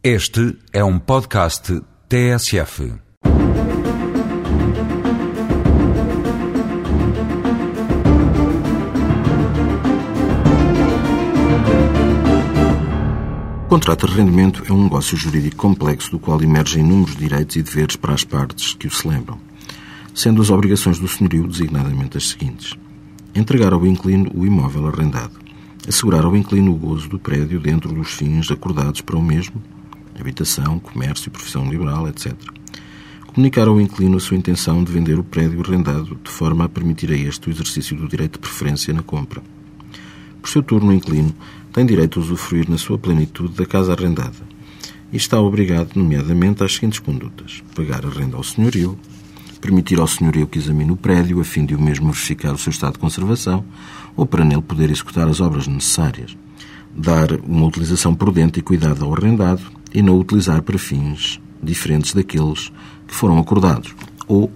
Este é um podcast TSF. O contrato de arrendamento é um negócio jurídico complexo do qual emergem inúmeros direitos e deveres para as partes que o celebram, sendo as obrigações do senhorio designadamente as seguintes. Entregar ao inquilino o imóvel arrendado. Assegurar ao inquilino o gozo do prédio dentro dos fins acordados para o mesmo, habitação, comércio, profissão liberal, etc. Comunicar ao inquilino a sua intenção de vender o prédio arrendado de forma a permitir a este o exercício do direito de preferência na compra. Por seu turno, o inquilino tem direito a usufruir na sua plenitude da casa arrendada e está obrigado, nomeadamente, às seguintes condutas: pagar a renda ao senhorio, permitir ao senhorio que examine o prédio a fim de o mesmo verificar o seu estado de conservação ou para nele poder executar as obras necessárias, dar uma utilização prudente e cuidada ao arrendado e não utilizar para fins diferentes daqueles que foram acordados ou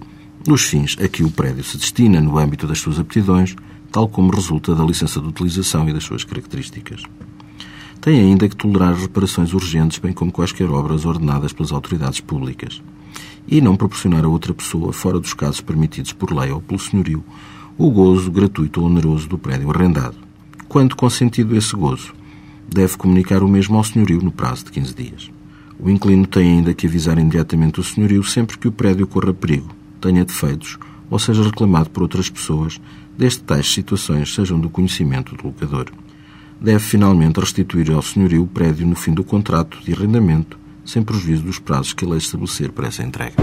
nos fins a que o prédio se destina no âmbito das suas aptidões tal como resulta da licença de utilização e das suas características. Tem ainda que tolerar reparações urgentes, bem como quaisquer obras ordenadas pelas autoridades públicas, e não proporcionar a outra pessoa, fora dos casos permitidos por lei ou pelo senhorio, o gozo gratuito ou oneroso do prédio arrendado. Quando consentido esse gozo, deve comunicar o mesmo ao senhorio no prazo de 15 dias. O inquilino tem ainda que avisar imediatamente o senhorio sempre que o prédio corra perigo, tenha defeitos ou seja reclamado por outras pessoas, desde tais situações sejam do conhecimento do locador. Deve finalmente restituir ao senhorio o prédio no fim do contrato de arrendamento, sem prejuízo dos prazos que a lei estabelecer para essa entrega.